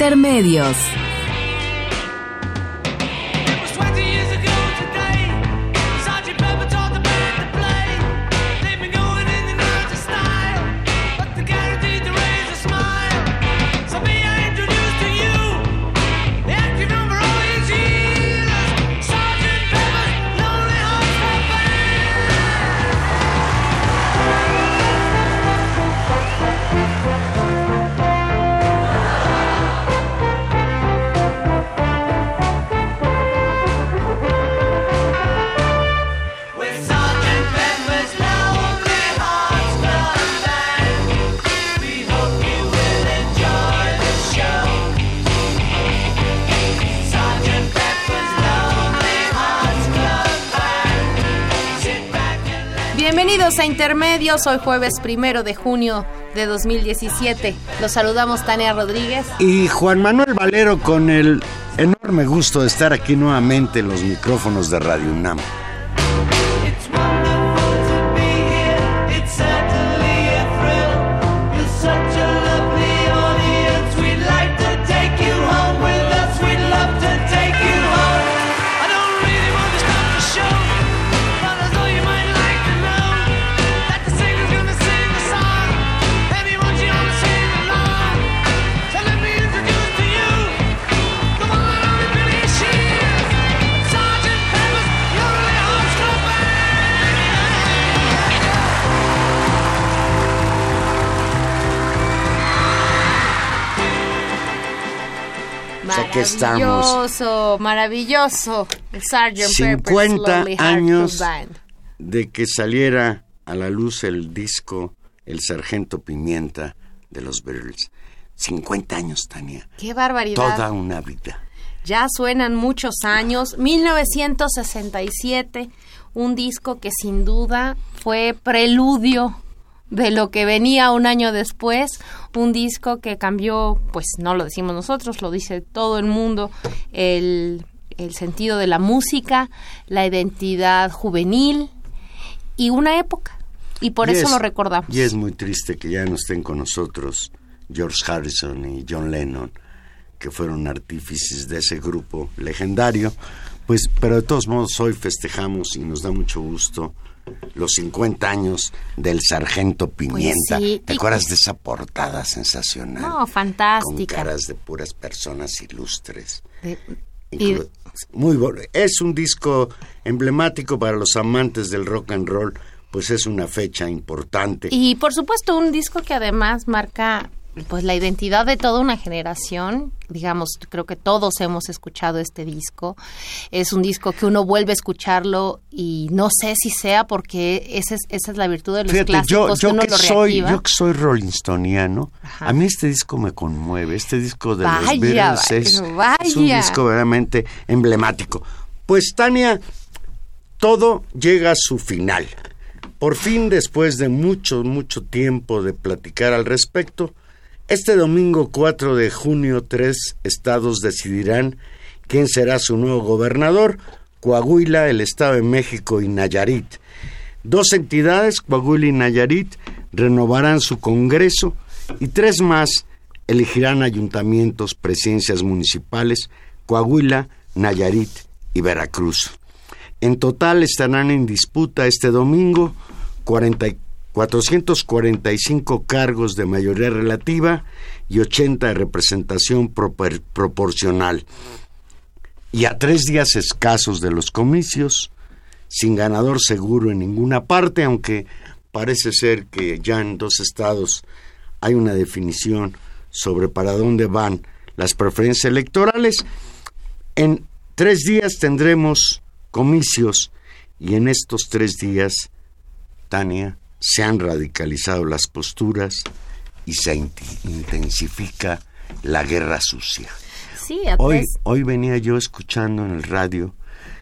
Intermedios. Intermedios, hoy jueves primero de junio de 2017. Los saludamos Tania Rodríguez. Y Juan Manuel Valero con el enorme gusto de estar aquí nuevamente en los micrófonos de Radio UNAM. Maravilloso, maravilloso. El Sgt. 50 años de que saliera a la luz el disco El Sargento Pimienta de los Beatles. 50 años, Tania. Qué barbaridad. Toda una vida. Ya suenan muchos años. 1967, un disco que sin duda fue preludio de lo que venía un año después, un disco que cambió, pues no lo decimos nosotros, lo dice todo el mundo, el, el sentido de la música, la identidad juvenil y una época. Y por eso lo recordamos. Y es muy triste que ya no estén con nosotros George Harrison y John Lennon, que fueron artífices de ese grupo legendario. Pues, pero de todos modos hoy festejamos y nos da mucho gusto los 50 años del Sargento pues Pimienta. ¿Te acuerdas de esa portada sensacional? No, fantástica. Con caras de puras personas ilustres. Muy bueno. Es un disco emblemático para los amantes del rock and roll, pues es una fecha importante. Y por supuesto un disco que además marca pues la identidad de toda una generación, digamos, creo que todos hemos escuchado este disco. Es un disco que uno vuelve a escucharlo y no sé si sea porque esa es, esa es la virtud de los clásicos yo, que uno que lo soy, Yo que soy Rolling Stoniano, a mí este disco me conmueve. Este disco de los Beatles es, es un disco verdaderamente emblemático. Pues Tania, todo llega a su final. Por fin, después de mucho, mucho tiempo de platicar al respecto, este domingo 4 de junio, tres estados decidirán quién será su nuevo gobernador, Coahuila, el Estado de México y Nayarit. Dos entidades, Coahuila y Nayarit, renovarán su Congreso y tres más elegirán ayuntamientos, presidencias municipales, Coahuila, Nayarit y Veracruz. En total estarán en disputa este domingo 44 445 cargos de mayoría relativa y 80 de representación proporcional. Y a tres días escasos de los comicios, sin ganador seguro en ninguna parte, aunque parece ser que ya en dos estados hay una definición sobre para dónde van las preferencias electorales. En tres días tendremos comicios y en estos tres días Tania, se han radicalizado las posturas y se intensifica la guerra sucia. Sí, hoy, hoy venía yo escuchando en el radio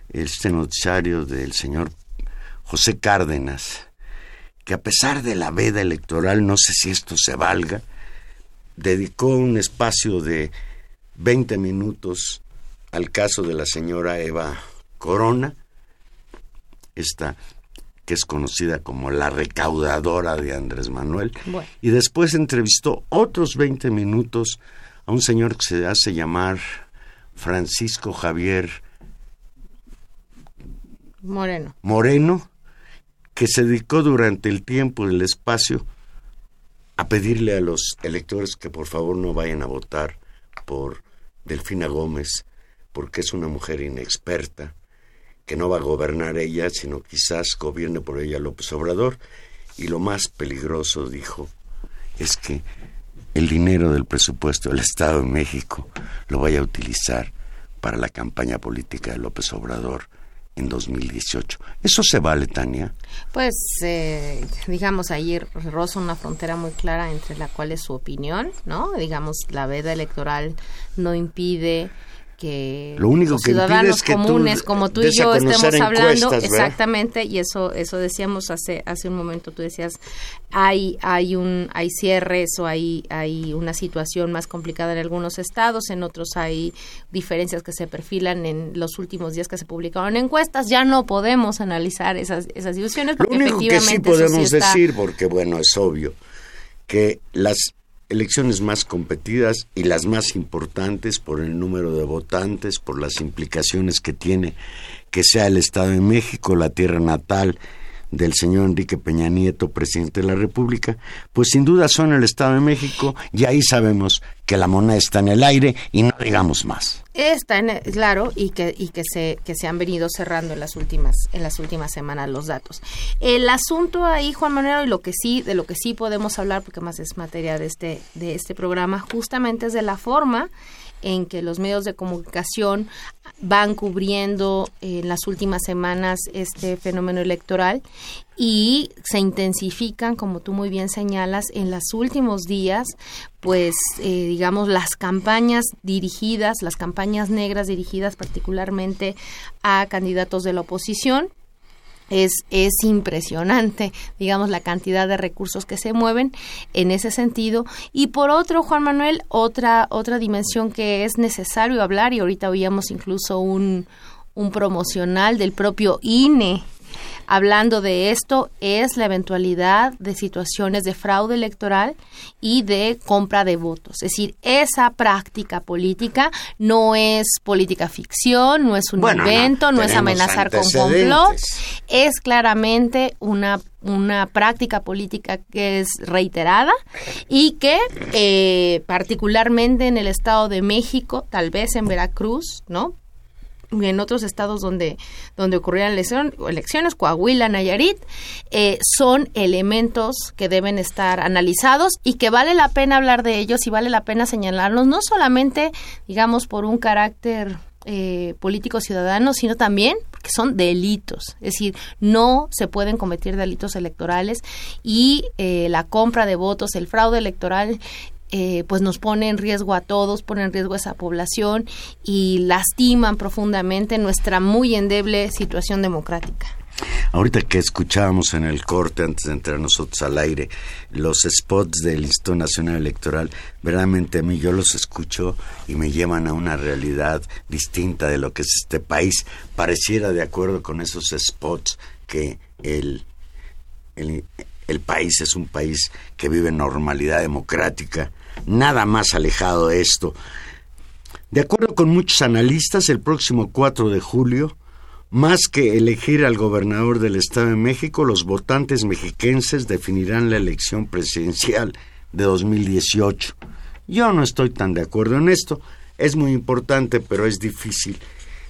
este noticiario del señor José Cárdenas, que a pesar de la veda electoral, no sé si esto se valga, dedicó un espacio de 20 minutos al caso de la señora Eva Corona, esta que es conocida como la recaudadora de Andrés Manuel, y después entrevistó otros 20 minutos a un señor que se hace llamar Francisco Javier Moreno. Moreno, que se dedicó durante el tiempo del espacio a pedirle a los electores que por favor no vayan a votar por Delfina Gómez, porque es una mujer inexperta, que no va a gobernar ella, sino quizás gobierne por ella López Obrador. Y lo más peligroso, dijo, es que el dinero del presupuesto del Estado de México lo vaya a utilizar para la campaña política de López Obrador en 2018. ¿Eso se vale, Tania? Pues, eh, digamos, ahí roza una frontera muy clara entre la cual es su opinión, ¿no? Digamos, la veda electoral no impide que lo único los que ciudadanos es que comunes tú como tú y yo estemos hablando. Exactamente y eso eso decíamos hace hace un momento tú decías hay hay un hay cierres o hay hay una situación más complicada en algunos estados en otros hay diferencias que se perfilan en los últimos días que se publicaron encuestas. Ya no podemos analizar esas esas situaciones porque lo único que sí podemos decir porque bueno es obvio que las elecciones más competidas y las más importantes por el número de votantes, por las implicaciones que tiene que sea el Estado de México, la tierra natal del señor Enrique Peña Nieto, presidente de la República, pues sin duda son el Estado de México y ahí sabemos que la moneda está en el aire y no digamos más. Está en, claro y que y que se que se han venido cerrando en las últimas en las últimas semanas los datos. El asunto ahí Juan Manuel y lo que sí de lo que sí podemos hablar porque más es materia de este de este programa justamente es de la forma en que los medios de comunicación van cubriendo en las últimas semanas este fenómeno electoral y se intensifican, como tú muy bien señalas, en los últimos días, pues eh, digamos las campañas dirigidas, las campañas negras dirigidas particularmente a candidatos de la oposición es, es impresionante, digamos, la cantidad de recursos que se mueven en ese sentido. Y por otro, Juan Manuel, otra, otra dimensión que es necesario hablar, y ahorita oíamos incluso un, un promocional del propio INE hablando de esto es la eventualidad de situaciones de fraude electoral y de compra de votos. Es decir, esa práctica política no es política ficción, no es un invento, no, es amenazar con complot, es claramente una una práctica política que es reiterada y que eh, particularmente en el Estado de México, tal vez en Veracruz, ¿no? En otros estados donde, donde ocurrieran elecciones, Coahuila, Nayarit, eh, son elementos que deben estar analizados y que vale la pena hablar de ellos y vale la pena señalarlos, no solamente, digamos, por un carácter eh, político ciudadano, sino también porque son delitos. Es decir, no se pueden cometer delitos electorales y eh, la compra de votos, el fraude electoral eh, pues nos pone en riesgo a todos, pone en riesgo a esa población y lastiman profundamente nuestra muy endeble situación democrática. Ahorita que escuchábamos en el corte antes de entrar nosotros al aire los spots del Instituto Nacional Electoral, verdaderamente a mí yo los escucho y me llevan a una realidad distinta de lo que es este país. Pareciera de acuerdo con esos spots que el, el, el país es un país que vive normalidad democrática, nada más alejado de esto. De acuerdo con muchos analistas, el próximo 4 de julio, más que elegir al gobernador del Estado de México, los votantes mexiquenses definirán la elección presidencial de 2018. Yo no estoy tan de acuerdo en esto. Es muy importante, pero es difícil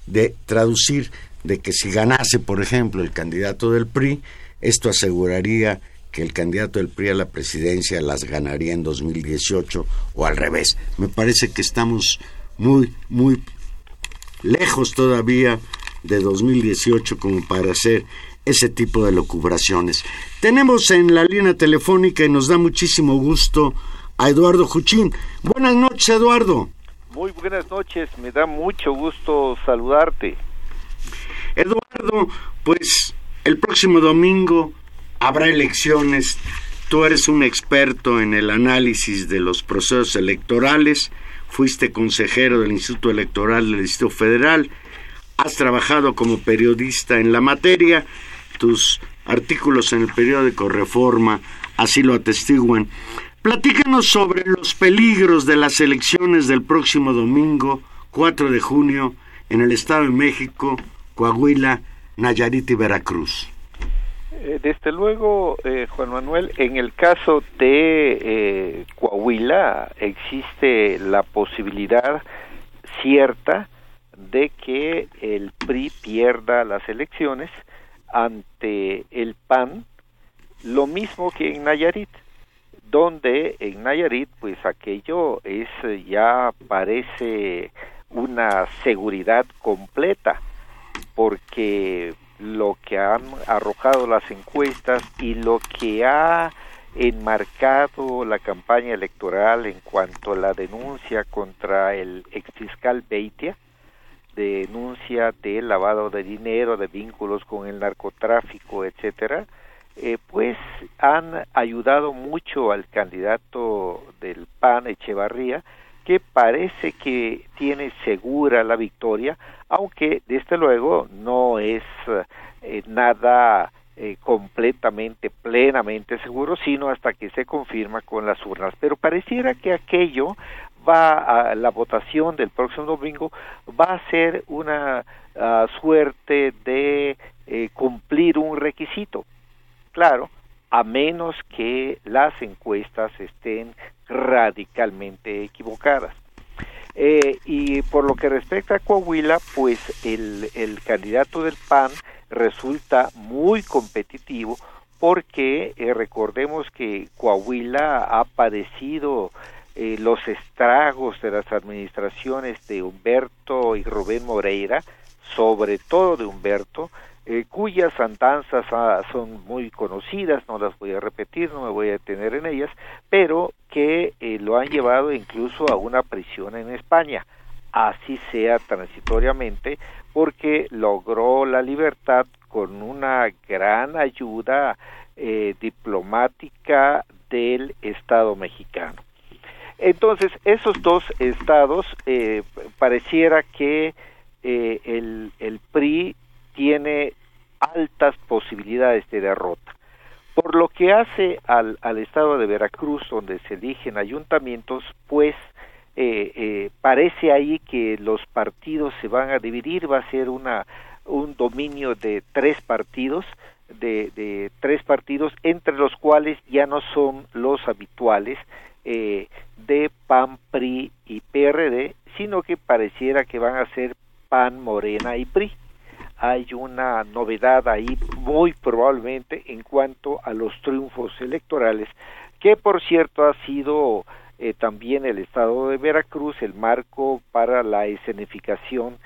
de traducir de que si ganase, por ejemplo, el candidato del PRI, esto aseguraría que el candidato del PRI a la presidencia las ganaría en 2018 o al revés. Me parece que estamos muy, muy lejos todavía de 2018 como para hacer ese tipo de locubraciones. Tenemos en la línea telefónica y nos da muchísimo gusto a Eduardo Juchín. Buenas noches, Eduardo. Muy buenas noches, me da mucho gusto saludarte. Eduardo, pues el próximo domingo habrá elecciones. Tú eres un experto en el análisis de los procesos electorales, fuiste consejero del Instituto Electoral del Distrito Federal, has trabajado como periodista en la materia tus artículos en el periódico Reforma así lo atestiguan. Platícanos sobre los peligros de las elecciones del próximo domingo, 4 de junio, en el Estado de México, Coahuila, Nayarit y Veracruz. Eh, desde luego, eh, Juan Manuel, en el caso de eh, Coahuila existe la posibilidad cierta de que el PRI pierda las elecciones ante el PAN, lo mismo que en Nayarit, donde en Nayarit pues aquello es ya parece una seguridad completa, porque lo que han arrojado las encuestas y lo que ha enmarcado la campaña electoral en cuanto a la denuncia contra el exfiscal Beitia, denuncia de lavado de dinero, de vínculos con el narcotráfico, etcétera, eh, pues han ayudado mucho al candidato del PAN, Echevarría, que parece que tiene segura la victoria, aunque desde luego no es eh, nada eh, completamente, plenamente seguro, sino hasta que se confirma con las urnas. Pero pareciera que aquello va a la votación del próximo domingo va a ser una ah, suerte de eh, cumplir un requisito. Claro, a menos que las encuestas estén radicalmente equivocadas. Eh, y por lo que respecta a Coahuila, pues el, el candidato del PAN resulta muy competitivo porque eh, recordemos que Coahuila ha padecido eh, los estragos de las administraciones de Humberto y Rubén Moreira, sobre todo de Humberto, eh, cuyas andanzas ah, son muy conocidas, no las voy a repetir, no me voy a detener en ellas, pero que eh, lo han llevado incluso a una prisión en España, así sea transitoriamente, porque logró la libertad con una gran ayuda diplomática del Estado mexicano. Entonces, esos dos estados eh, pareciera que eh, el, el PRI tiene altas posibilidades de derrota. Por lo que hace al, al estado de Veracruz, donde se eligen ayuntamientos, pues eh, eh, parece ahí que los partidos se van a dividir, va a ser una, un dominio de tres partidos, de, tres partidos, entre los cuales ya no son los habituales, eh, de PAN, PRI y PRD, sino que pareciera que van a ser PAN, Morena y PRI. Hay una novedad ahí muy probablemente en cuanto a los triunfos electorales, que por cierto ha sido eh, también el estado de Veracruz el marco para la escenificación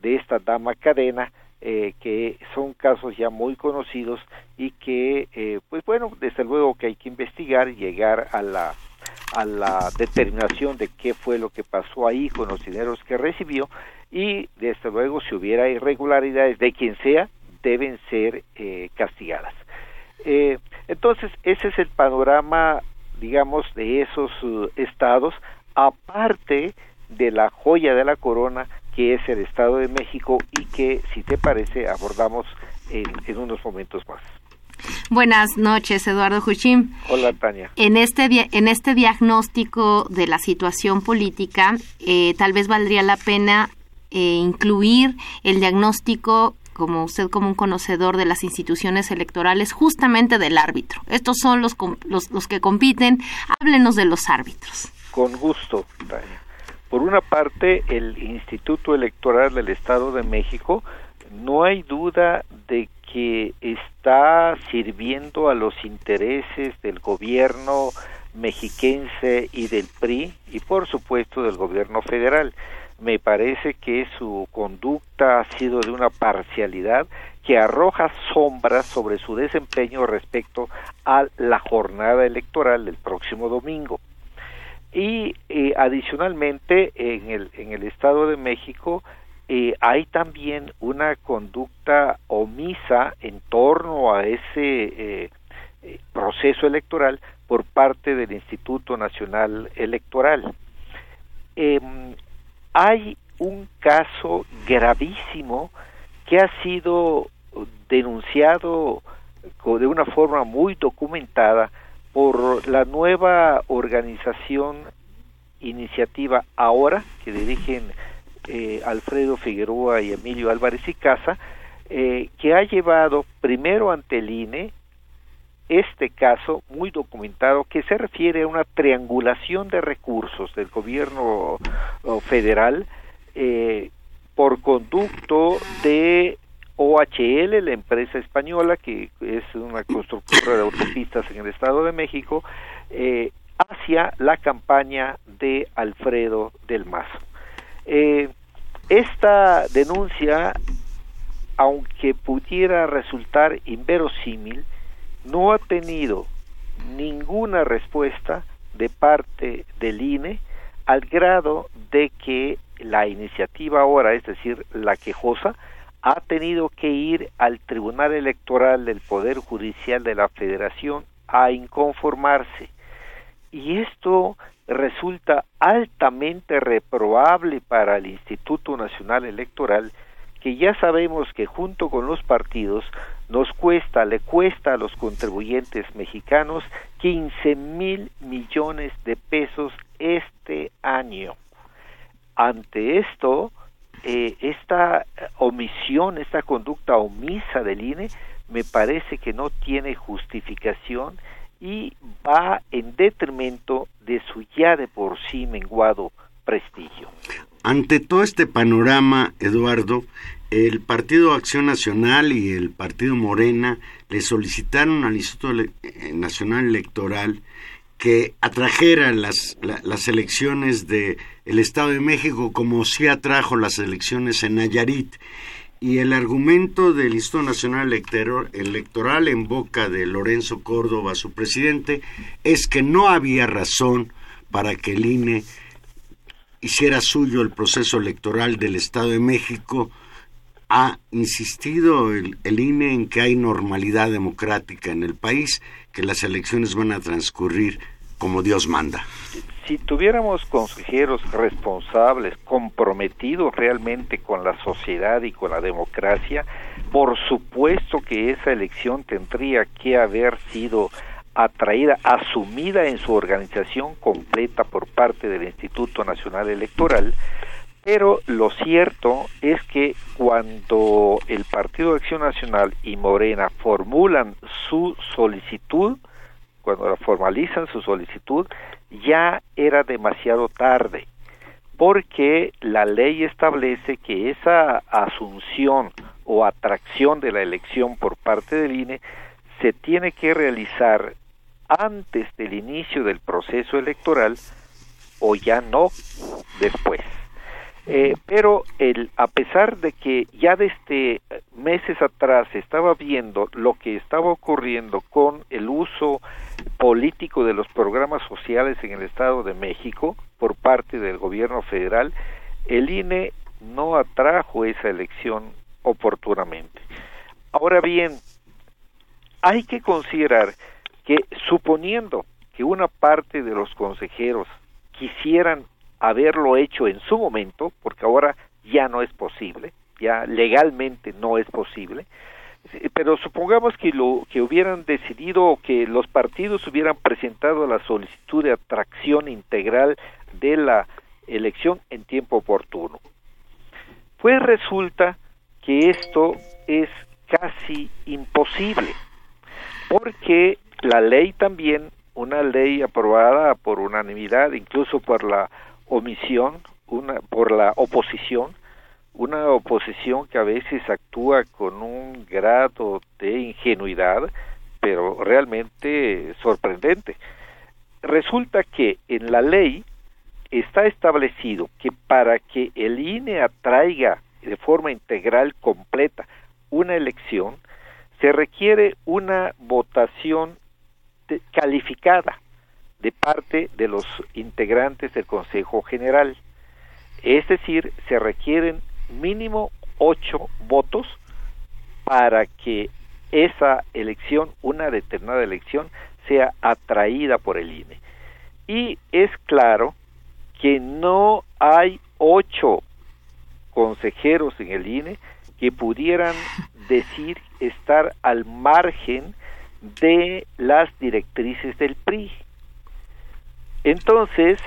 de esta dama cadena, eh, que son casos ya muy conocidos y que, eh, pues bueno, desde luego que hay que investigar y llegar a la a la determinación de qué fue lo que pasó ahí con los dineros que recibió y desde luego si hubiera irregularidades de quien sea deben ser eh, castigadas. Eh, entonces ese es el panorama digamos de esos uh, estados aparte de la joya de la corona que es el Estado de México y que si te parece abordamos en unos momentos más. Buenas noches, Eduardo Juchín. Hola, Tania. En este, en este diagnóstico de la situación política, eh, tal vez valdría la pena eh, incluir el diagnóstico como usted como un conocedor de las instituciones electorales, justamente del árbitro. Estos son los, los, los que compiten. Háblenos de los árbitros. Con gusto. Por una parte, el Instituto Electoral del Estado de México, no hay duda de que está sirviendo a los intereses del gobierno mexiquense y del PRI y por supuesto del gobierno federal. Me parece que su conducta ha sido de una parcialidad que arroja sombras sobre su desempeño respecto a la jornada electoral del próximo domingo. Y eh, adicionalmente en el, en el Estado de México eh, hay también una conducta omisa en torno a ese eh, proceso electoral por parte del Instituto Nacional Electoral. Hay un caso gravísimo que ha sido denunciado de una forma muy documentada por la nueva organización iniciativa Ahora, que dirigen eh, Alfredo Figueroa y Emilio Álvarez y Casa, eh, que ha llevado primero ante el INE este caso muy documentado que se refiere a una triangulación de recursos del gobierno federal eh, por conducto de OHL, la empresa española que es una constructora de autopistas en el Estado de México, eh, hacia la campaña de Alfredo del Mazo. Eh, esta denuncia, aunque pudiera resultar inverosímil, no ha tenido ninguna respuesta de parte del INE al grado de que la iniciativa ahora, es decir, la quejosa, ha tenido que ir al Tribunal Electoral del Poder Judicial de la Federación a inconformarse. Y esto resulta altamente reprobable para el Instituto Nacional Electoral, que ya sabemos que junto con los partidos nos cuesta, le cuesta a los contribuyentes mexicanos 15 mil millones de pesos este año. Ante esto, eh, esta omisión, esta conducta omisa del INE, me parece que no tiene justificación y va en detrimento de su ya de por sí menguado prestigio. Ante todo este panorama, Eduardo, el Partido Acción Nacional y el Partido Morena le solicitaron al Instituto eh, Nacional Electoral que atrajera las, las elecciones de el Estado de México como si atrajo las elecciones en Nayarit. Y el argumento del Instituto Nacional Electoral en boca de Lorenzo Córdoba, su presidente, es que no había razón para que el INE hiciera suyo el proceso electoral del Estado de México ha insistido el, INE en que hay normalidad democrática en el país, que las elecciones van a transcurrir como Dios manda. Si tuviéramos consejeros responsables, comprometidos realmente con la sociedad y con la democracia, por supuesto que esa elección tendría que haber sido atraída, asumida en su organización completa por parte del Instituto Nacional Electoral, pero lo cierto es que cuando el Partido de Acción Nacional y Morena formulan su solicitud, cuando formalizan su solicitud, ya era demasiado tarde, porque la ley establece que esa asunción o atracción de la elección por parte del INE se tiene que realizar antes del inicio del proceso electoral o ya no después. Eh, pero el, a pesar de que ya desde meses atrás estaba viendo lo que estaba ocurriendo con el uso político de los programas sociales en el Estado de México por parte del gobierno federal, el INE no atrajo esa elección oportunamente. Ahora bien, hay que considerar que suponiendo que una parte de los consejeros quisieran haberlo hecho en su momento, porque ahora ya no es posible, ya legalmente no es posible, pero supongamos que lo que hubieran decidido que los partidos hubieran presentado la solicitud de atracción integral de la elección en tiempo oportuno. Pues resulta que esto es casi imposible, porque la ley también, una ley aprobada por unanimidad, incluso por la omisión, una, por la oposición, una oposición que a veces actúa con un grado de ingenuidad, pero realmente sorprendente. Resulta que en la ley está establecido que para que el INE atraiga de forma integral completa una elección, se requiere una votación calificada de parte de los integrantes del Consejo General. Es decir, se requieren mínimo ocho votos para que esa elección, una determinada elección, sea atraída por el INE. Y es claro que no hay ocho consejeros en el INE que pudieran decir estar al margen de las directrices del PRI. Entonces...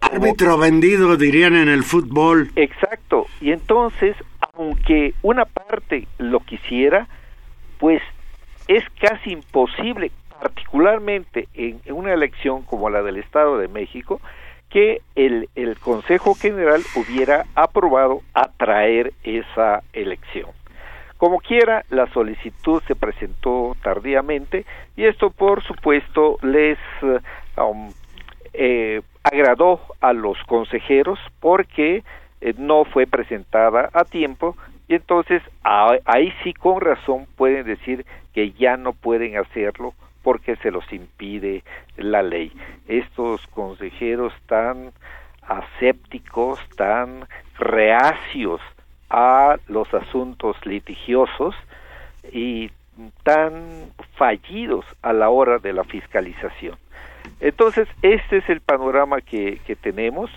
Árbitro vendido, dirían en el fútbol. Exacto. Y entonces, aunque una parte lo quisiera, pues es casi imposible, particularmente en, una elección como la del Estado de México, que el, el Consejo General hubiera aprobado atraer esa elección. Como quiera, la solicitud se presentó tardíamente y esto, por supuesto, les um, eh, agradó a los consejeros porque eh, no fue presentada a tiempo y entonces ahí sí con razón pueden decir que ya no pueden hacerlo porque se los impide la ley. Estos consejeros tan asépticos, tan reacios a los asuntos litigiosos y tan fallidos a la hora de la fiscalización. Entonces, este es el panorama que, tenemos.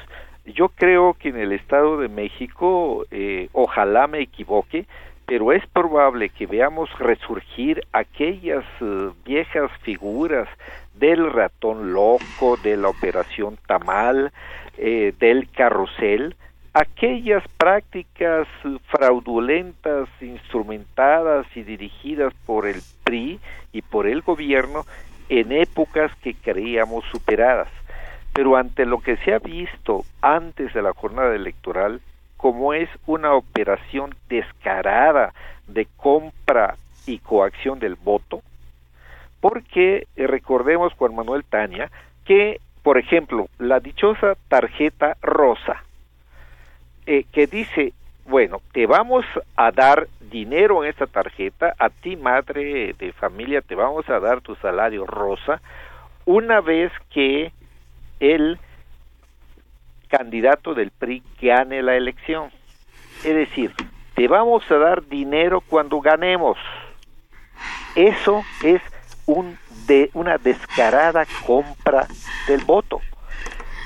Yo creo que en el Estado de México, eh, ojalá me equivoque, pero es probable que veamos resurgir aquellas eh, viejas figuras del ratón loco, de la operación tamal, eh, del carrusel, aquellas prácticas fraudulentas, instrumentadas y dirigidas por el PRI y por el gobierno en épocas que creíamos superadas. Pero ante lo que se ha visto antes de la jornada electoral, como es una operación descarada de compra y coacción del voto, porque eh, recordemos Juan Manuel Tania que, por ejemplo, la dichosa tarjeta rosa, eh, que dice, bueno, te vamos a dar dinero en esta tarjeta, a ti madre de familia te vamos a dar tu salario rosa, una vez que el candidato del PRI gane la elección. Es decir, te vamos a dar dinero cuando ganemos. Eso es un de una descarada compra del voto.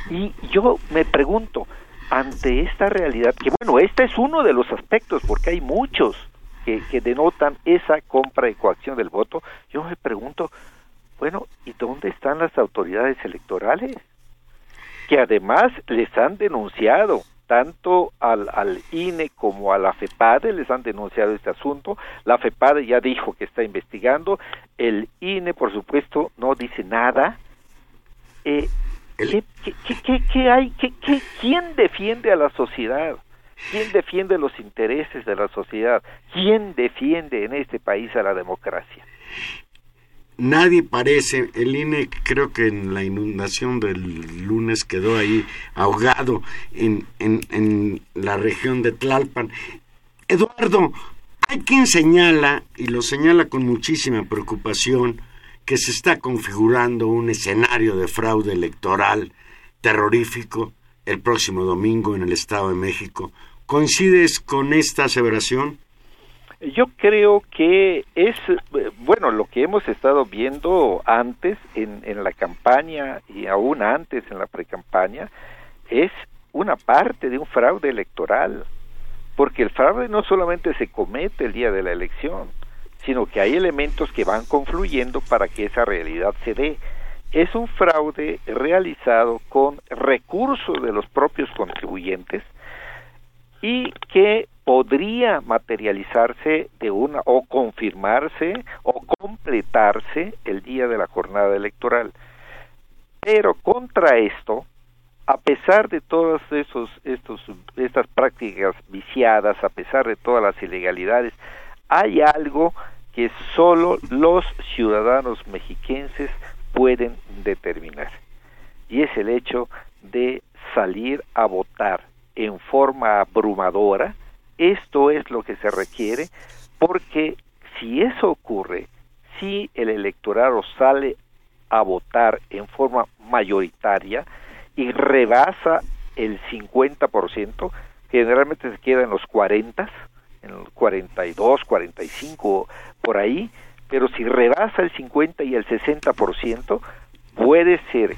Y yo me pregunto, ante esta realidad, que bueno, este es uno de los aspectos, porque hay muchos que, que denotan esa compra y coacción del voto, yo me pregunto, bueno, ¿y dónde están las autoridades electorales? Que además les han denunciado, tanto al, al INE como a la FEPADE les han denunciado este asunto. La FEPADE ya dijo que está investigando. El INE, por supuesto, no dice nada. Eh, ¿Qué, qué, qué, hay? ¿Qué, qué, ¿Quién defiende a la sociedad? ¿Quién defiende los intereses de la sociedad? ¿Quién defiende en este país a la democracia? Nadie parece, el INE creo que en la inundación del lunes quedó ahí ahogado en, en, en la región de Tlalpan. Eduardo, hay quien señala, y lo señala con muchísima preocupación, que se está configurando un escenario de fraude electoral terrorífico el próximo domingo en el Estado de México. ¿Coincides con esta aseveración? Yo creo que es, bueno, lo que hemos estado viendo antes en, en la campaña y aún antes en la precampaña, es una parte de un fraude electoral, porque el fraude no solamente se comete el día de la elección, sino que hay elementos que van confluyendo para que esa realidad se dé. Es un fraude realizado con recursos de los propios contribuyentes y que podría materializarse de una o confirmarse o completarse el día de la jornada electoral. Pero contra esto, a pesar de todas esos, estos, estas prácticas viciadas, a pesar de todas las ilegalidades, hay algo que solo los ciudadanos mexiquenses pueden determinar. Y es el hecho de salir a votar en forma abrumadora, esto es lo que se requiere, porque si eso ocurre, si el electorado sale a votar en forma mayoritaria y rebasa el 50%, generalmente se queda en los 40, en los 42, 45, por ahí, pero si rebasa el 50 y el 60%, puede ser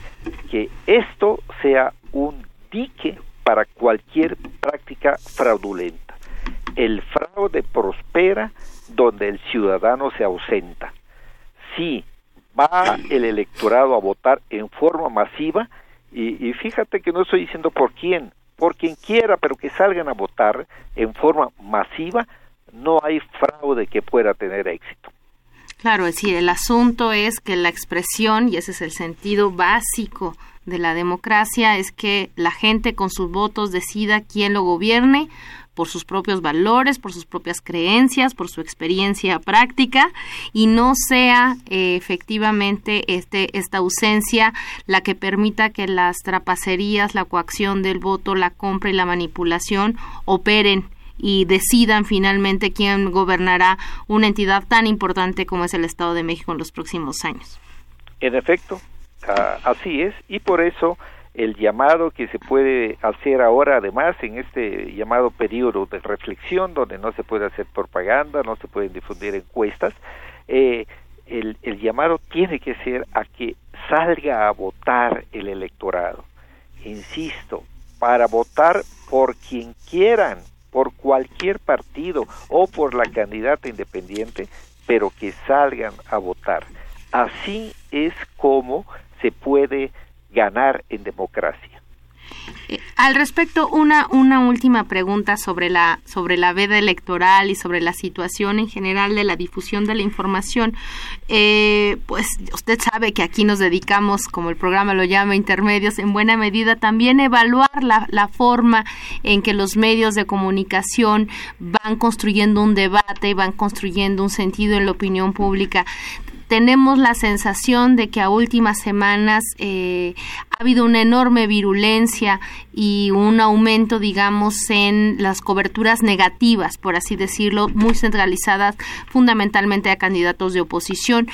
que esto sea un dique para cualquier práctica fraudulenta. El fraude prospera donde el ciudadano se ausenta. Si va el electorado a votar en forma masiva, y, fíjate que no estoy diciendo por quién, por quien quiera, pero que salgan a votar en forma masiva, no hay fraude que pueda tener éxito. Claro, es decir, el asunto es que la expresión, y ese es el sentido básico de la democracia, es que la gente con sus votos decida quién lo gobierne por sus propios valores, por sus propias creencias, por su experiencia práctica y no sea eh, efectivamente este, esta ausencia la que permita que las trapacerías, la coacción del voto, la compra y la manipulación operen y decidan finalmente quién gobernará una entidad tan importante como es el Estado de México en los próximos años. En efecto, así es, y por eso el llamado que se puede hacer ahora, además, en este llamado periodo de reflexión, donde no se puede hacer propaganda, no se pueden difundir encuestas, eh, el, el llamado tiene que ser a que salga a votar el electorado. Insisto, para votar por quien quieran, por cualquier partido o por la candidata independiente, pero que salgan a votar. Así es como se puede ganar en democracia. Eh, al respecto, una, una última pregunta sobre la, sobre la veda electoral y sobre la situación en general de la difusión de la información. Eh, pues usted sabe que aquí nos dedicamos, como el programa lo llama, intermedios, en buena medida también evaluar la, la forma en que los medios de comunicación van construyendo un debate, van construyendo un sentido en la opinión pública tenemos la sensación de que a últimas semanas eh, ha habido una enorme virulencia y un aumento, digamos, en las coberturas negativas, por así decirlo, muy centralizadas fundamentalmente a candidatos de oposición.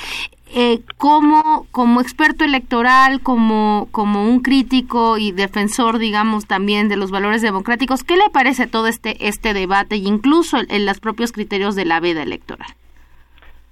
Eh, como, como experto electoral, como, como un crítico y defensor, digamos, también de los valores democráticos, ¿qué le parece todo este, este debate e incluso en los propios criterios de la veda electoral?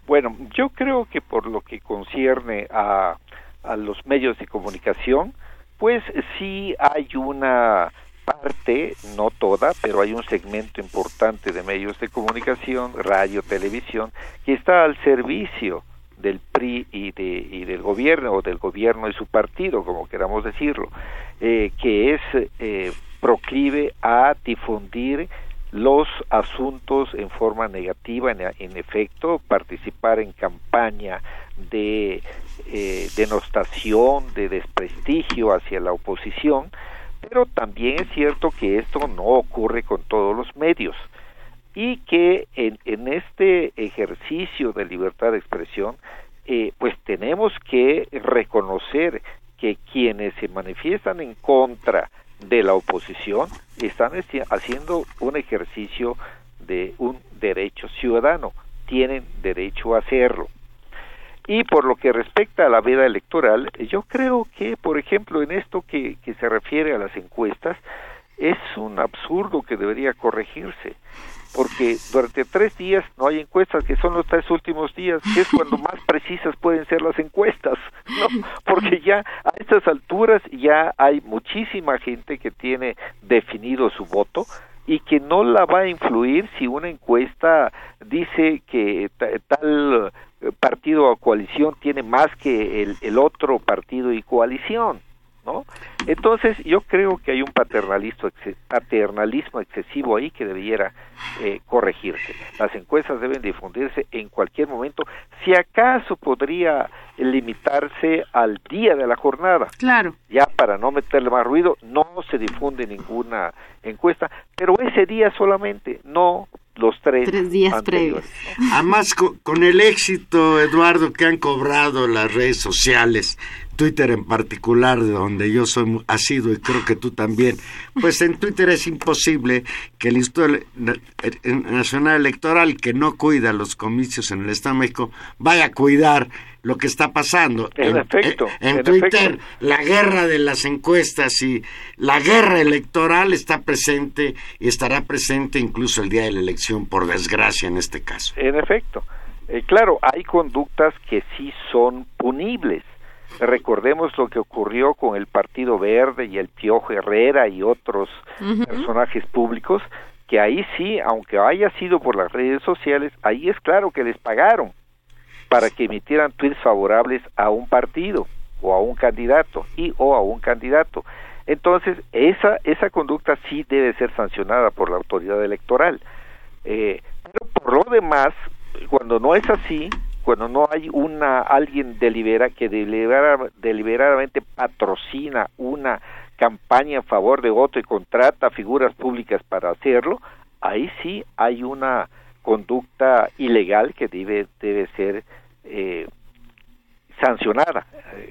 Bueno, yo creo que por lo que concierne a, a los medios de comunicación, pues sí hay una parte, no toda, pero hay un segmento importante de medios de comunicación, radio, televisión, que está al servicio del PRI y, de, y del gobierno, o del gobierno y su partido, como queramos decirlo, eh, que es eh, proclive a difundir los asuntos en forma negativa, en, efecto, participar en campaña de eh, denostación, de desprestigio hacia la oposición, pero también es cierto que esto no ocurre con todos los medios y que en, en este ejercicio de libertad de expresión, eh, pues tenemos que reconocer que quienes se manifiestan en contra de la oposición están haciendo un ejercicio de un derecho ciudadano, tienen derecho a hacerlo. Y por lo que respecta a la vida electoral, yo creo que, por ejemplo, en esto que, que se refiere a las encuestas, es un absurdo que debería corregirse porque durante tres días no hay encuestas, que son los tres últimos días, que es cuando más precisas pueden ser las encuestas, ¿no? Porque ya a estas alturas ya hay muchísima gente que tiene definido su voto y que no la va a influir si una encuesta dice que tal partido o coalición tiene más que el, el otro partido y coalición. ¿No? Entonces yo creo que hay un paternalismo, paternalismo excesivo ahí que debiera eh, corregirse. Las encuestas deben difundirse en cualquier momento, si acaso podría limitarse al día de la jornada. Claro. Ya para no meterle más ruido, no se difunde ninguna encuesta, pero ese día solamente, no los tres, días previos. Además, con, el éxito, Eduardo, que han cobrado las redes sociales, Twitter en particular, de donde yo soy asido y creo que tú también, pues en Twitter es imposible que el Instituto Nacional Electoral, que no cuida los comicios en el Estado de México, vaya a cuidar lo que está pasando. En, efecto. En, Twitter, la guerra de las encuestas y la guerra electoral está presente y estará presente incluso el día de la elección, por desgracia en este caso. En efecto. Eh, claro, hay conductas que sí son punibles. Recordemos lo que ocurrió con el Partido Verde y el Piojo Herrera y otros personajes públicos, que ahí sí, aunque haya sido por las redes sociales, ahí es claro que les pagaron para que emitieran tweets favorables a un partido o a un candidato y o a un candidato. Entonces, esa, esa conducta sí debe ser sancionada por la autoridad electoral. Eh, pero por lo demás, cuando no es así, cuando no hay una alguien delibera que deliberadamente patrocina una campaña en favor de otro y contrata figuras públicas para hacerlo, ahí sí hay una conducta ilegal que debe debe ser eh, sancionada,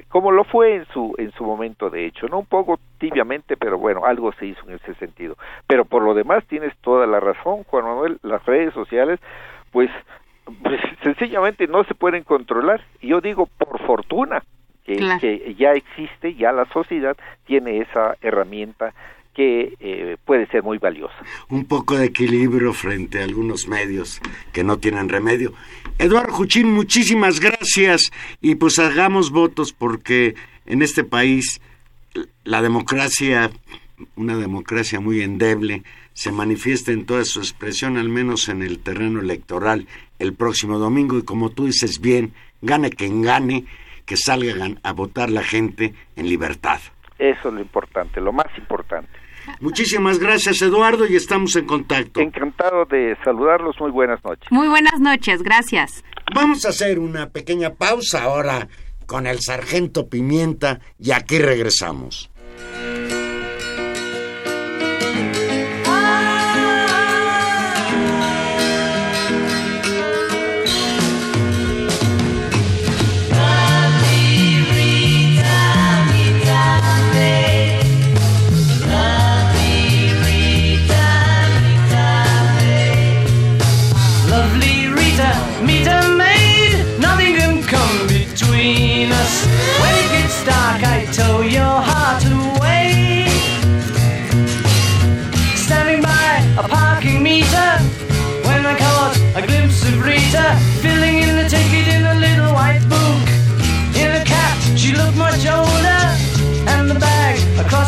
como lo fue en su en su momento de hecho, no un poco tibiamente, pero bueno, algo se hizo en ese sentido. Pero por lo demás tienes toda la razón, Juan Manuel, las redes sociales pues pues sencillamente no se pueden controlar. Y yo digo, por fortuna, que, ya existe, ya la sociedad tiene esa herramienta que eh, puede ser muy valiosa. Un poco de equilibrio frente a algunos medios que no tienen remedio. Eduardo Juchín, muchísimas gracias y pues hagamos votos porque en este país la democracia, una democracia muy endeble, se manifiesta en toda su expresión, al menos en el terreno electoral, el próximo domingo. Y como tú dices bien, gane quien gane, que salgan a votar la gente en libertad. Eso es lo importante, lo más importante. Muchísimas gracias, Eduardo, y estamos en contacto. Encantado de saludarlos. Muy buenas noches. Muy buenas noches, gracias. Vamos a hacer una pequeña pausa ahora con el sargento Pimienta y aquí regresamos.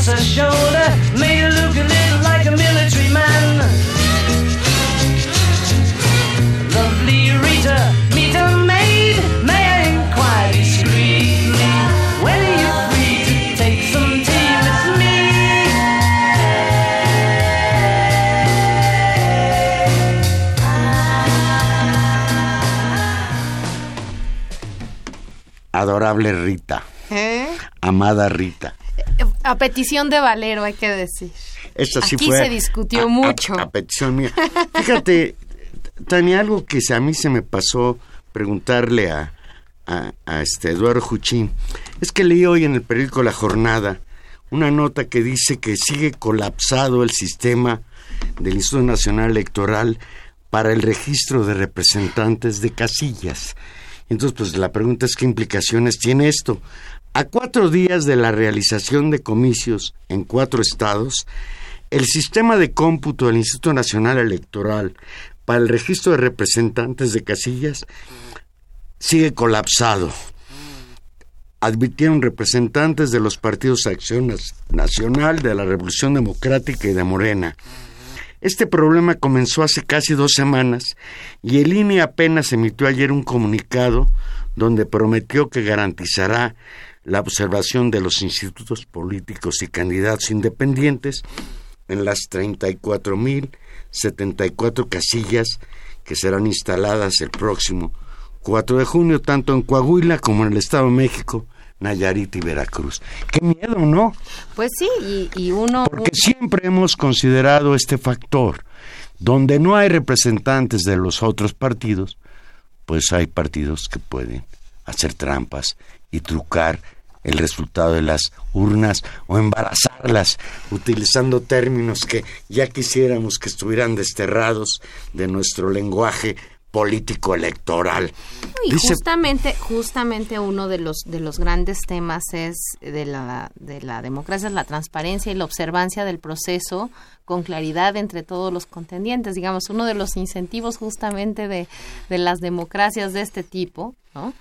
across her shoulder made her look a little like a military man. Lovely Rita, meet a maid, may I inquire discreetly? When are you free to take some tea with me? Adorable Rita. ¿Eh? Amada Rita. A petición de Valero, hay que decir. Esto sí Aquí se discutió mucho. A, petición mía. Fíjate, Tania, algo que a mí se me pasó preguntarle a, a, este Eduardo Juchín, es que leí hoy en el periódico La Jornada una nota que dice que sigue colapsado el sistema del Instituto Nacional Electoral para el registro de representantes de casillas. Entonces, pues la pregunta es qué implicaciones tiene esto. A cuatro días de la realización de comicios en cuatro estados, el sistema de cómputo del Instituto Nacional Electoral para el registro de representantes de casillas sigue colapsado. Advirtieron representantes de los partidos Acción Nacional, de la Revolución Democrática y de Morena. Este problema comenzó hace casi dos semanas y el INE apenas emitió ayer un comunicado donde prometió que garantizará la observación de los institutos políticos y candidatos independientes en las 34.074 casillas que serán instaladas el próximo 4 de junio, tanto en Coahuila como en el Estado de México, Nayarit y Veracruz. Qué miedo, ¿no? Pues sí, y, uno... Porque siempre hemos considerado este factor. Donde no hay representantes de los otros partidos, pues hay partidos que pueden hacer trampas y trucar el resultado de las urnas o embarazarlas, utilizando términos que ya quisiéramos que estuvieran desterrados de nuestro lenguaje político electoral. Y justamente, justamente uno de los de los grandes temas es de la de la democracia es la transparencia y la observancia del proceso con claridad entre todos los contendientes. Digamos, uno de los incentivos justamente de, de las democracias de este tipo, ¿no?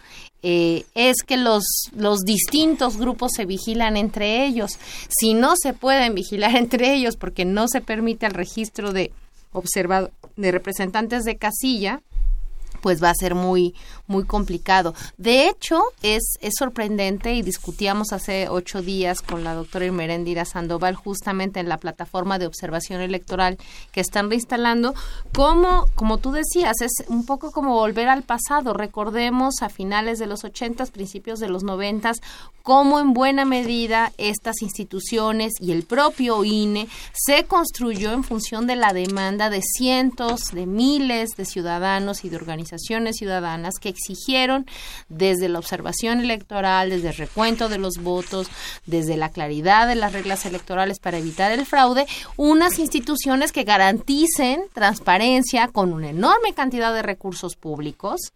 Eh, es que los, los distintos grupos se vigilan entre ellos. Si no se pueden vigilar entre ellos porque no se permite el registro de observado de representantes de casilla, pues va a ser muy, muy complicado. De hecho, es, es sorprendente y discutíamos hace ocho días con la doctora Irmerendira Sandoval justamente en la plataforma de observación electoral que están reinstalando, como, como tú decías, es un poco como volver al pasado. Recordemos a finales de los ochentas, principios de los noventas, cómo en buena medida estas instituciones y el propio INE se construyó en función de la demanda de cientos, de miles de ciudadanos y de organizaciones ciudadanas que exigieron desde la observación electoral, desde el recuento de los votos, desde la claridad de las reglas electorales para evitar el fraude, unas instituciones que garanticen transparencia con una enorme cantidad de recursos públicos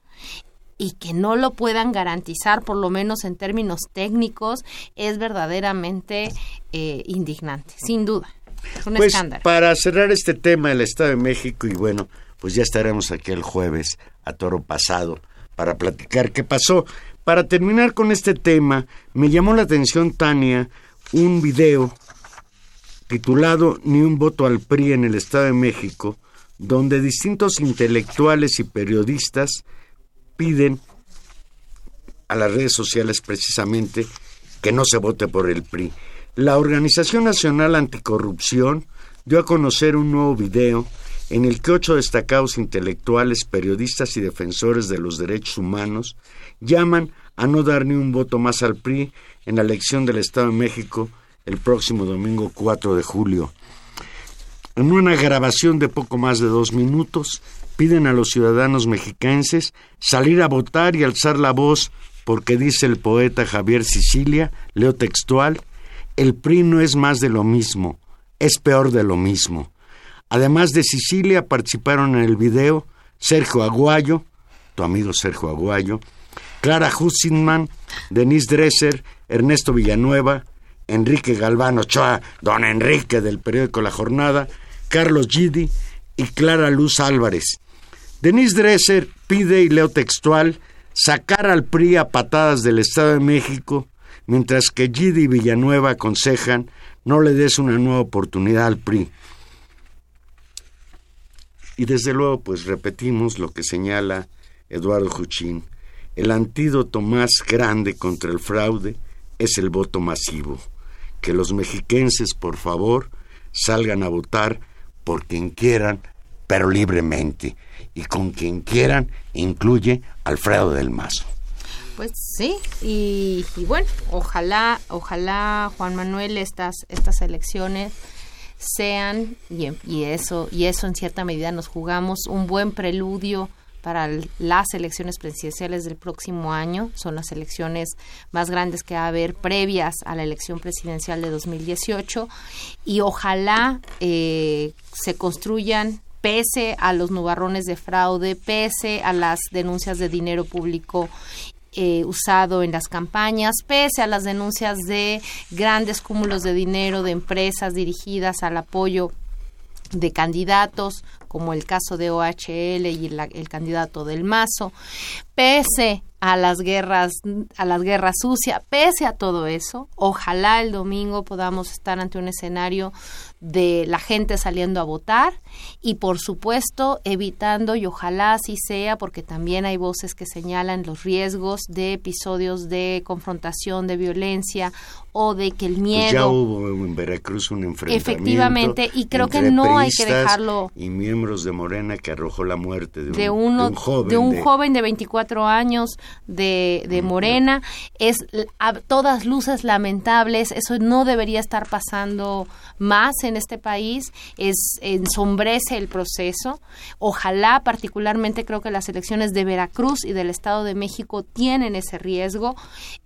y que no lo puedan garantizar, por lo menos en términos técnicos, es verdaderamente eh, indignante, sin duda. Es un pues, escándalo. Para cerrar este tema del Estado de México, y bueno, pues ya estaremos aquí el jueves a toro pasado para platicar qué pasó. Para terminar con este tema, me llamó la atención, Tania, un video titulado Ni un voto al PRI en el Estado de México, donde distintos intelectuales y periodistas piden a las redes sociales precisamente que no se vote por el PRI. La Organización Nacional Anticorrupción dio a conocer un nuevo video en el que ocho destacados intelectuales, periodistas y defensores de los derechos humanos llaman a no dar ni un voto más al PRI en la elección del Estado de México el próximo domingo 4 de julio. En una grabación de poco más de dos minutos, piden a los ciudadanos mexicanos salir a votar y alzar la voz porque dice el poeta Javier Sicilia, leo textual, el PRI no es más de lo mismo, es peor de lo mismo. Además de Sicilia, participaron en el video Sergio Aguayo, tu amigo Sergio Aguayo, Clara Hussinman, Denise Dresser, Ernesto Villanueva, Enrique Galvano Ochoa, don Enrique del periódico La Jornada, Carlos Gidi y Clara Luz Álvarez. Denise Dresser pide, y leo textual, sacar al PRI a patadas del Estado de México, mientras que Gidi y Villanueva aconsejan no le des una nueva oportunidad al PRI. Y desde luego, pues repetimos lo que señala Eduardo Juchín. El antídoto más grande contra el fraude es el voto masivo. Que los mexiquenses, por favor, salgan a votar por quien quieran, pero libremente. Y con quien quieran incluye Alfredo del Mazo. Pues sí, y, y bueno, ojalá, ojalá Juan Manuel estas, estas elecciones sean y, eso y eso en cierta medida nos jugamos un buen preludio para las elecciones presidenciales del próximo año. Son las elecciones más grandes que va a haber previas a la elección presidencial de 2018 y ojalá eh, se construyan pese a los nubarrones de fraude, pese a las denuncias de dinero público eh, usado en las campañas, pese a las denuncias de grandes cúmulos de dinero de empresas dirigidas al apoyo de candidatos, como el caso de OHL y el candidato del Mazo, pese a las guerras, a las guerras sucias, pese a todo eso, ojalá el domingo podamos estar ante un escenario de la gente saliendo a votar y por supuesto evitando y ojalá así sea porque también hay voces que señalan los riesgos de episodios de confrontación, de violencia o de que el pues miedo ya hubo en Veracruz un enfrentamiento efectivamente y creo que no hay que dejarlo y miembros de Morena que arrojó la muerte de, un, joven de un joven de 24 cuatro años de, de Morena. Es a todas luces lamentables. Eso no debería estar pasando más en este país. Es ensombrece el proceso. Ojalá, particularmente, creo que las elecciones de Veracruz y del Estado de México tienen ese riesgo.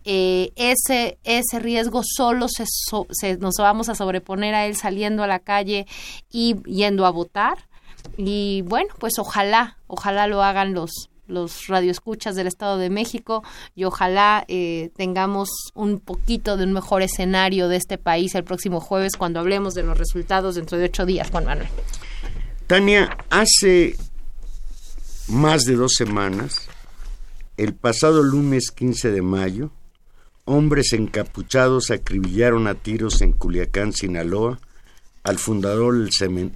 Eh, ese, ese riesgo solo se, se, nos vamos a sobreponer a él saliendo a la calle y yendo a votar y bueno, pues ojalá, ojalá lo hagan los los radioescuchas del Estado de México y ojalá eh, tengamos un poquito de un mejor escenario de este país el próximo jueves cuando hablemos de los resultados dentro de ocho días, Juan Manuel. Tania, hace más de dos semanas, el pasado lunes 15 de mayo, hombres encapuchados acribillaron a tiros en Culiacán, Sinaloa, al fundador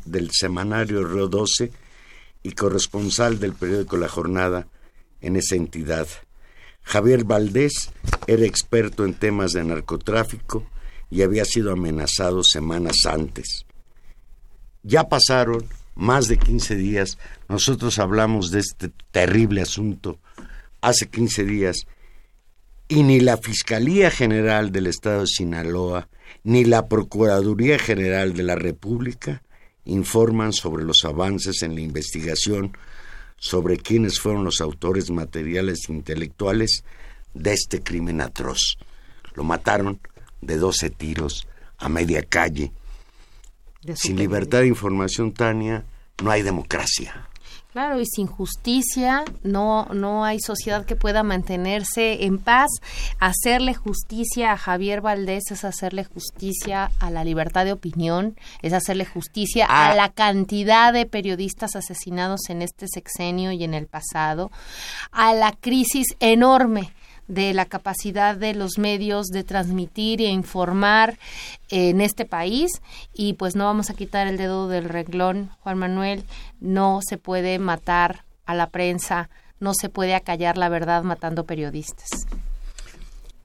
del, semanario Río 12 y corresponsal del periódico La Jornada en esa entidad. Javier Valdés era experto en temas de narcotráfico y había sido amenazado semanas antes. Ya pasaron más de 15 días, nosotros hablamos de este terrible asunto hace 15 días y ni la Fiscalía General del Estado de Sinaloa ni la Procuraduría General de la República informan sobre los avances en la investigación sobre quiénes fueron los autores materiales e intelectuales de este crimen atroz. Lo mataron de 12 tiros a media calle. Sin libertad de información, Tania, no hay democracia. Claro, y sin justicia no, no hay sociedad que pueda mantenerse en paz. Hacerle justicia a Javier Valdés es hacerle justicia a la libertad de opinión, es hacerle justicia a ah. la cantidad de periodistas asesinados en este sexenio y en el pasado, a la crisis enorme de la capacidad de los medios de transmitir e informar en este país. Y pues no vamos a quitar el dedo del reglón, Juan Manuel, no se puede matar a la prensa, no se puede acallar la verdad matando periodistas.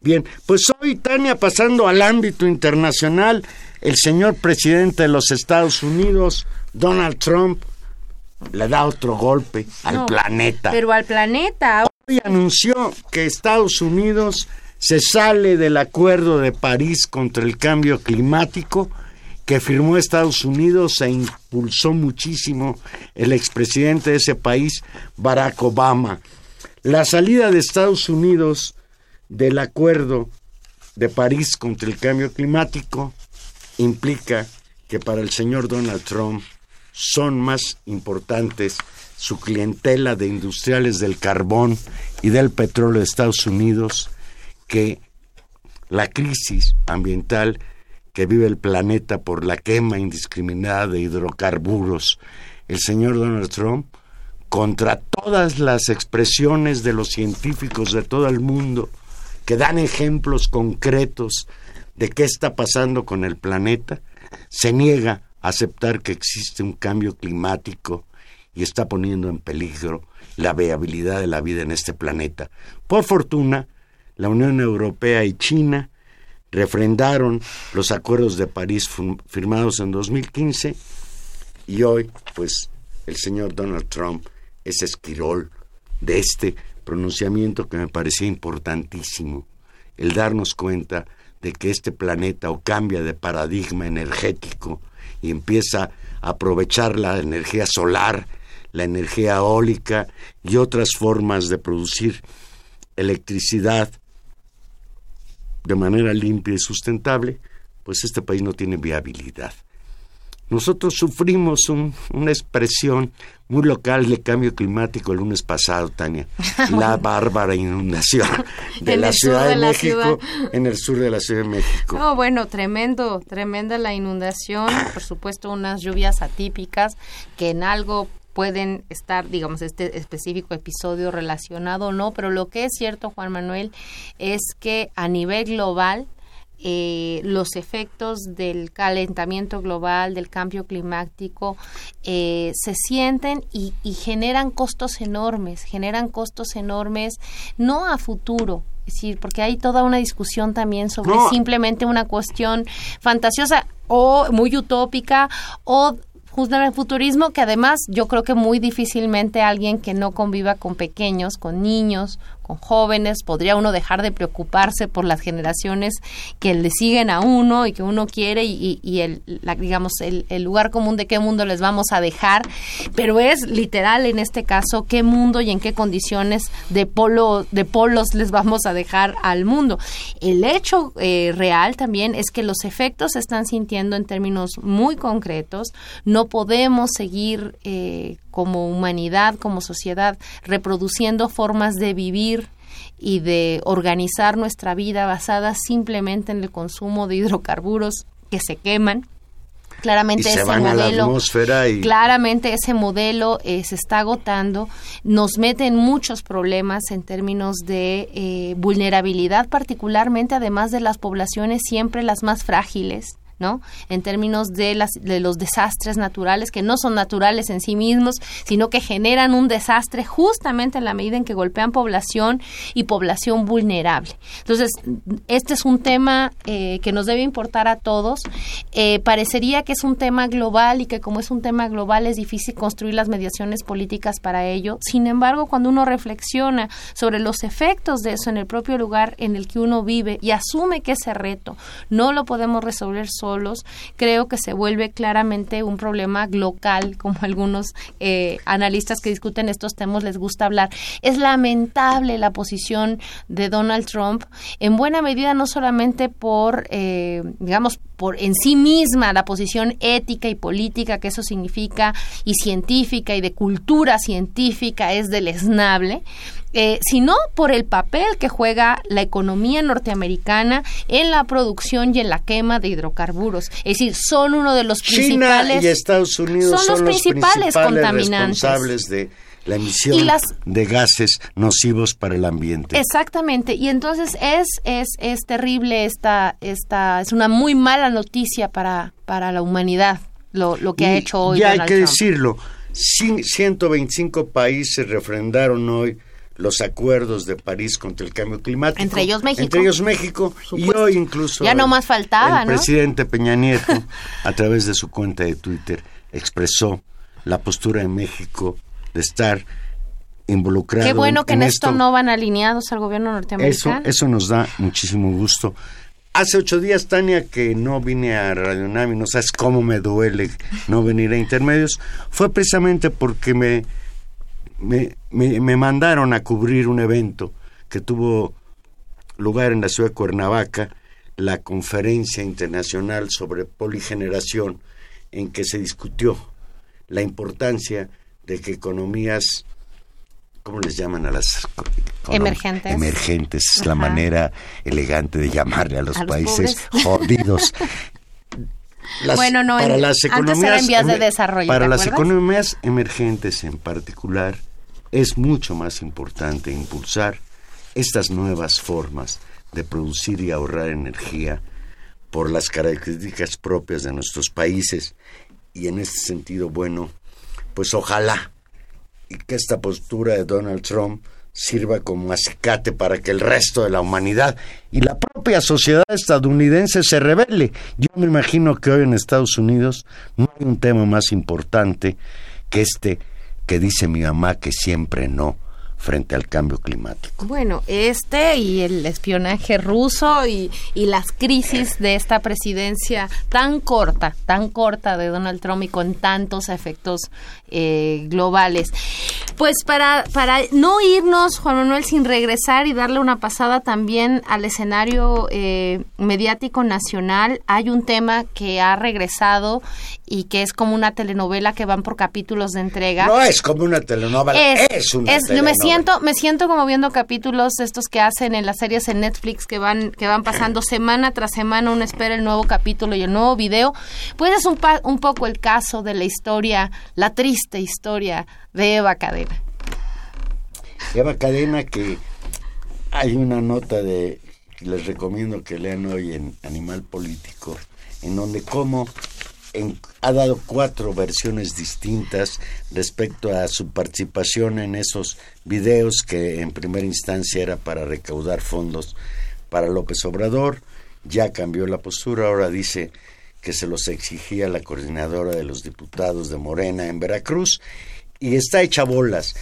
Bien, pues hoy, Tania, pasando al ámbito internacional, el señor presidente de los Estados Unidos, Donald Trump, le da otro golpe al planeta. Pero al planeta anunció que Estados Unidos se sale del Acuerdo de París contra el cambio climático que firmó Estados Unidos e impulsó muchísimo el expresidente de ese país, Barack Obama. La salida de Estados Unidos del Acuerdo de París contra el cambio climático implica que para el señor Donald Trump son más importantes su clientela de industriales del carbón y del petróleo de Estados Unidos que la crisis ambiental que vive el planeta por la quema indiscriminada de hidrocarburos. El señor Donald Trump, contra todas las expresiones de los científicos de todo el mundo, que dan ejemplos concretos de qué está pasando con el planeta, se niega aceptar que existe un cambio climático y está poniendo en peligro la viabilidad de la vida en este planeta. Por fortuna, la Unión Europea y China refrendaron los acuerdos de París firmados en 2015 y hoy, pues, el señor Donald Trump es esquirol de este pronunciamiento que me parecía importantísimo, el darnos cuenta de que este planeta o cambia de paradigma energético y empieza a aprovechar la energía solar la energía eólica y otras formas de producir electricidad de manera limpia y sustentable, pues este país no tiene viabilidad. Nosotros sufrimos una expresión muy local de cambio climático el lunes pasado, Tania, la bárbara inundación de la Ciudad de, México en el sur de la Ciudad de México. No, bueno, tremendo, tremenda la inundación, por supuesto unas lluvias atípicas que en algo pueden estar, digamos, este específico episodio relacionado o no, pero lo que es cierto, Juan Manuel, es que a nivel global, eh, los efectos del calentamiento global, del cambio climático, eh, se sienten y, generan costos enormes, generan costos enormes, no a futuro, es decir, porque hay toda una discusión también sobre simplemente una cuestión fantasiosa o muy utópica o un futurismo que además yo creo que muy difícilmente alguien que no conviva con pequeños, con niños, con jóvenes, podría uno dejar de preocuparse por las generaciones que le siguen a uno y que uno quiere y, el, digamos, el, el, lugar común de qué mundo les vamos a dejar, pero es literal en este caso qué mundo y en qué condiciones de, polo, de polos les vamos a dejar al mundo. El hecho eh, real también es que los efectos se están sintiendo en términos muy concretos, no podemos seguir eh, como humanidad, como sociedad, reproduciendo formas de vivir y de organizar nuestra vida basadas simplemente en el consumo de hidrocarburos que se queman. Claramente ese modelo, claramente ese modelo eh, se está agotando, nos mete en muchos problemas en términos de eh, vulnerabilidad, particularmente además de las poblaciones siempre las más frágiles, ¿no? En términos de, las, de los desastres naturales, que no son naturales en sí mismos, sino que generan un desastre justamente en la medida en que golpean población y población vulnerable. Entonces, este es un tema eh, que nos debe importar a todos. Eh, parecería que es un tema global y que como es un tema global es difícil construir las mediaciones políticas para ello. Sin embargo, cuando uno reflexiona sobre los efectos de eso en el propio lugar en el que uno vive y asume que ese reto no lo podemos resolver solo, creo que se vuelve claramente un problema local, como algunos eh, analistas que discuten estos temas les gusta hablar. Es lamentable la posición de Donald Trump, en buena medida no solamente por, eh, digamos, por en sí misma la posición ética y política que eso significa y científica y de cultura científica es deleznable, eh, sino por el papel que juega la economía norteamericana en la producción y en la quema de hidrocarburos. Es decir, son uno de los principales. Y Estados Unidos son, los, principales, contaminantes. responsables de la emisión de gases nocivos para el ambiente. Exactamente, y entonces es es es terrible esta esta es una muy mala noticia para para la humanidad lo, lo que ha hecho hoy. Ya hay que decirlo, 125 países refrendaron hoy los acuerdos de París contra el cambio climático. Entre ellos México. Entre ellos México. Y hoy incluso. Ya no más faltaba, el presidente Peña Nieto, a través de su cuenta de Twitter, expresó la postura de México de estar involucrado. Qué bueno que en, esto, no van alineados al gobierno norteamericano. Eso, eso nos da muchísimo gusto. Hace ocho días, Tania, que no vine a Radio Nami, no sabes cómo me duele no venir a Intermedios, fue precisamente porque me me, me, mandaron a cubrir un evento que tuvo lugar en la ciudad de Cuernavaca, la conferencia internacional sobre poligeneración, en que se discutió la importancia de que economías, ¿cómo les llaman a las emergentes? Emergentes, es la manera elegante de llamarle a los países jodidos. bueno, no, para las economías, de desarrollo. Para las economías emergentes en particular, es mucho más importante impulsar estas nuevas formas de producir y ahorrar energía por las características propias de nuestros países y en este sentido, bueno, pues ojalá y que esta postura de Donald Trump sirva como acicate para que el resto de la humanidad y la propia sociedad estadounidense se revele. Yo me imagino que hoy en Estados Unidos no hay un tema más importante que este que dice mi mamá que siempre no frente al cambio climático. Bueno, este y el espionaje ruso y, las crisis de esta presidencia tan corta, tan corta de Donald Trump y con tantos efectos eh, globales. Pues para, para no irnos, Juan Manuel, sin regresar y darle una pasada también al escenario eh, mediático nacional, hay un tema que ha regresado y que es como una telenovela que van por capítulos de entrega. No es como una telenovela, es, una telenovela siento, me siento como viendo capítulos estos que hacen en las series en Netflix que van, que van pasando semana tras semana, uno espera el nuevo capítulo y el nuevo video. Pues es un, un poco el caso de la historia, la triste historia de Eva Cadena. Eva Cadena que hay una nota de les recomiendo que lean hoy en Animal Político, en donde como ha dado cuatro versiones distintas respecto a su participación en esos videos que en primera instancia era para recaudar fondos para López Obrador. Ya cambió la postura, ahora dice que se los exigía la coordinadora de los diputados de Morena en Veracruz y está hecha bolas.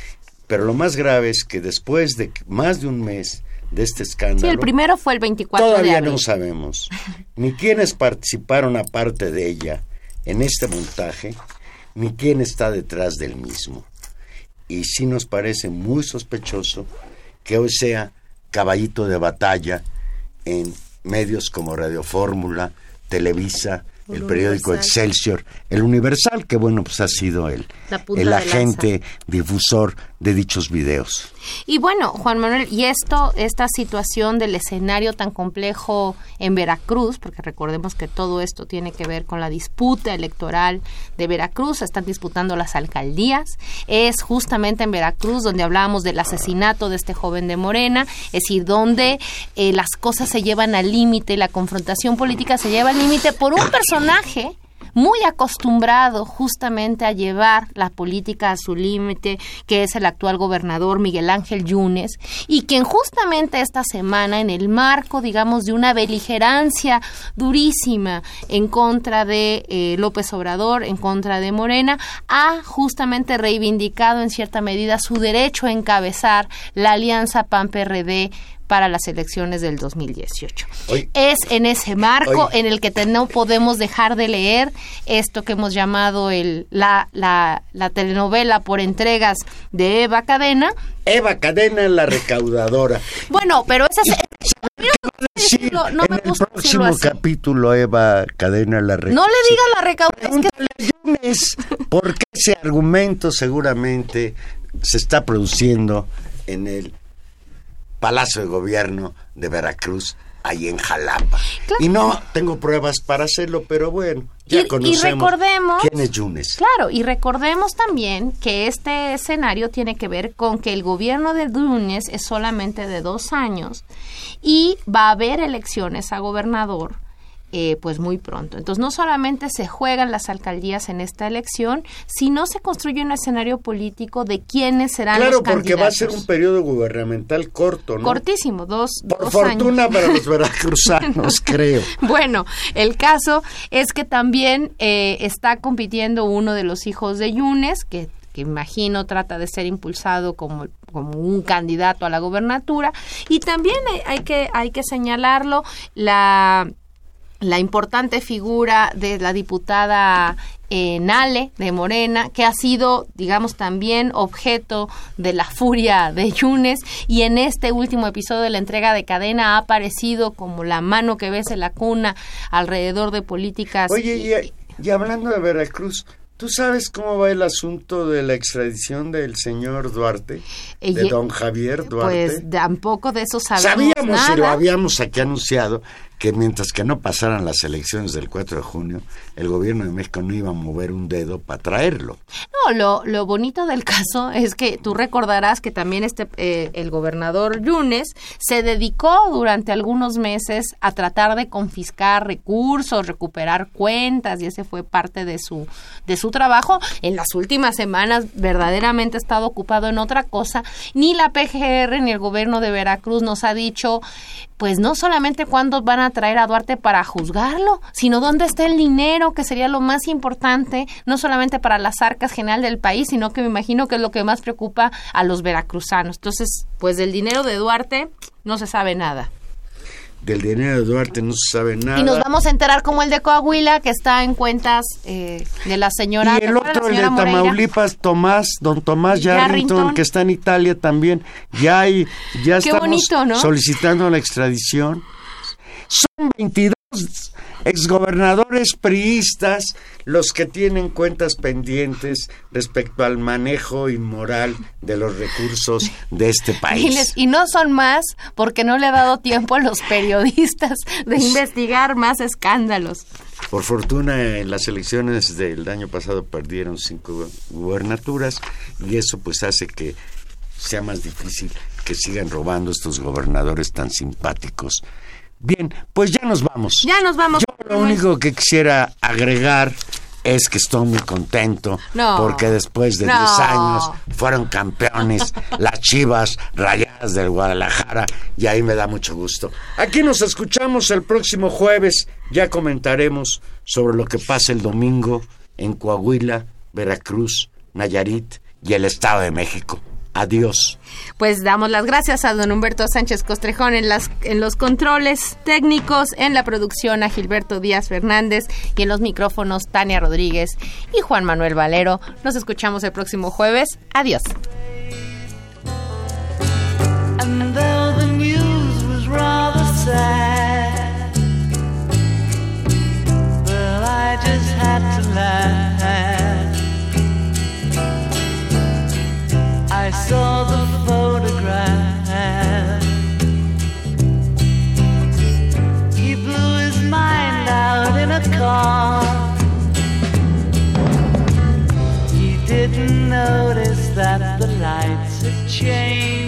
Pero lo más grave es que después de más de un mes de este escándalo. Sí, el primero fue el 24 todavía de abril. no sabemos ni quiénes participaron aparte de ella en este montaje, ni quién está detrás del mismo. Y sí nos parece muy sospechoso que hoy sea caballito de batalla en medios como Radio Fórmula, Televisa, el, periódico Excelsior, el Universal, que bueno, pues ha sido el, el agente difusor de dichos videos. Y bueno, Juan Manuel, y esto, esta situación del escenario tan complejo en Veracruz, porque recordemos que todo esto tiene que ver con la disputa electoral de Veracruz, están disputando las alcaldías, es justamente en Veracruz donde hablábamos del asesinato de este joven de Morena, es decir, donde eh, las cosas se llevan al límite, la confrontación política se lleva al límite por un personaje muy acostumbrado justamente a llevar la política a su límite, que es el actual gobernador Miguel Ángel Yunes, y quien justamente esta semana, en el marco, digamos, de una beligerancia durísima en contra de eh, López Obrador, en contra de Morena, ha justamente reivindicado en cierta medida su derecho a encabezar la alianza PAN-PRD para las elecciones del 2018. es en ese marco en el que no podemos dejar de leer esto que hemos llamado el, la, la, la telenovela por entregas de Eva Cadena. Eva Cadena la recaudadora. bueno, pero esa es... no en el próximo capítulo Eva Cadena la recaudadora. No le diga la recaudadora. Es que... porque ese argumento seguramente se está produciendo en el Palacio de Gobierno de Veracruz, ahí en Jalapa. Y no tengo pruebas para hacerlo, pero bueno, ya conocemos recordemos, quién es Yunes. Claro, y recordemos también que este escenario tiene que ver con que el gobierno de Yunes es solamente de dos años y va a haber elecciones a gobernador eh, pues muy pronto. Entonces no solamente se juegan las alcaldías en esta elección, sino se construye un escenario político de quiénes serán los candidatos. Claro, porque va a ser un periodo gubernamental corto, ¿no? Cortísimo, dos, Por fortuna para los veracruzanos, creo. Bueno, el caso es que también eh, está compitiendo uno de los hijos de Yunes, que que imagino trata de ser impulsado como, como un candidato a la gobernatura y también hay que hay que señalarlo la la importante figura de la diputada eh, Nale de Morena, que ha sido, digamos, también objeto de la furia de Yunes y en este último episodio de la entrega de cadena ha aparecido como la mano que besa la cuna alrededor de políticas. Oye, y hablando de Veracruz, ¿Tú sabes cómo va el asunto de la extradición del señor Duarte, de don Javier Duarte? Pues tampoco de eso sabemos Sabíamos y lo habíamos aquí anunciado que mientras que no pasaran las elecciones del 4 de junio, el gobierno de México no iba a mover un dedo para traerlo. No, lo, lo bonito del caso es que tú recordarás que también este eh, el gobernador Yunes se dedicó durante algunos meses a tratar de confiscar recursos, recuperar cuentas y ese fue parte de su de su trabajo. En las últimas semanas verdaderamente ha estado ocupado en otra cosa. Ni la PGR ni el gobierno de Veracruz nos ha dicho pues no solamente cuándo van a traer a Duarte para juzgarlo, sino dónde está el dinero, que sería lo más importante, no solamente para las arcas general del país, sino que me imagino que es lo que más preocupa a los veracruzanos. Entonces, pues del dinero de Duarte no se sabe nada del dinero de Duarte no se sabe nada. Y nos vamos a enterar como el de Coahuila, que está en cuentas eh, de la señora. Y el otro, el de Tamaulipas, Tomás, don Tomás Yarrington, que está en Italia también. Ya hay, ya estamos solicitando la extradición. Son 22 exgobernadores priistas los que tienen cuentas pendientes respecto al manejo inmoral de los recursos de este país. Y, no son más porque no le ha dado tiempo a los periodistas de investigar más escándalos. Por fortuna, en las elecciones del año pasado perdieron cinco gubernaturas y eso pues hace que sea más difícil que sigan robando estos gobernadores tan simpáticos Bien, pues ya nos vamos. Ya nos vamos. Yo lo único que quisiera agregar es que estoy muy contento porque después de 10 años fueron campeones las Chivas Rayadas Rayadas del Guadalajara y ahí me da mucho gusto. Aquí nos escuchamos el próximo jueves, ya comentaremos sobre lo que pasa el domingo en Coahuila, Veracruz, Nayarit y el Estado de México. Adiós. Pues damos las gracias a don Humberto Sánchez Costrejón en, las, en los controles técnicos, en la producción a Gilberto Díaz Fernández y en los micrófonos Tania Rodríguez y Juan Manuel Valero. Nos escuchamos el próximo jueves. Adiós. I saw the photograph. He blew his mind out in a car. He didn't notice that the lights had changed.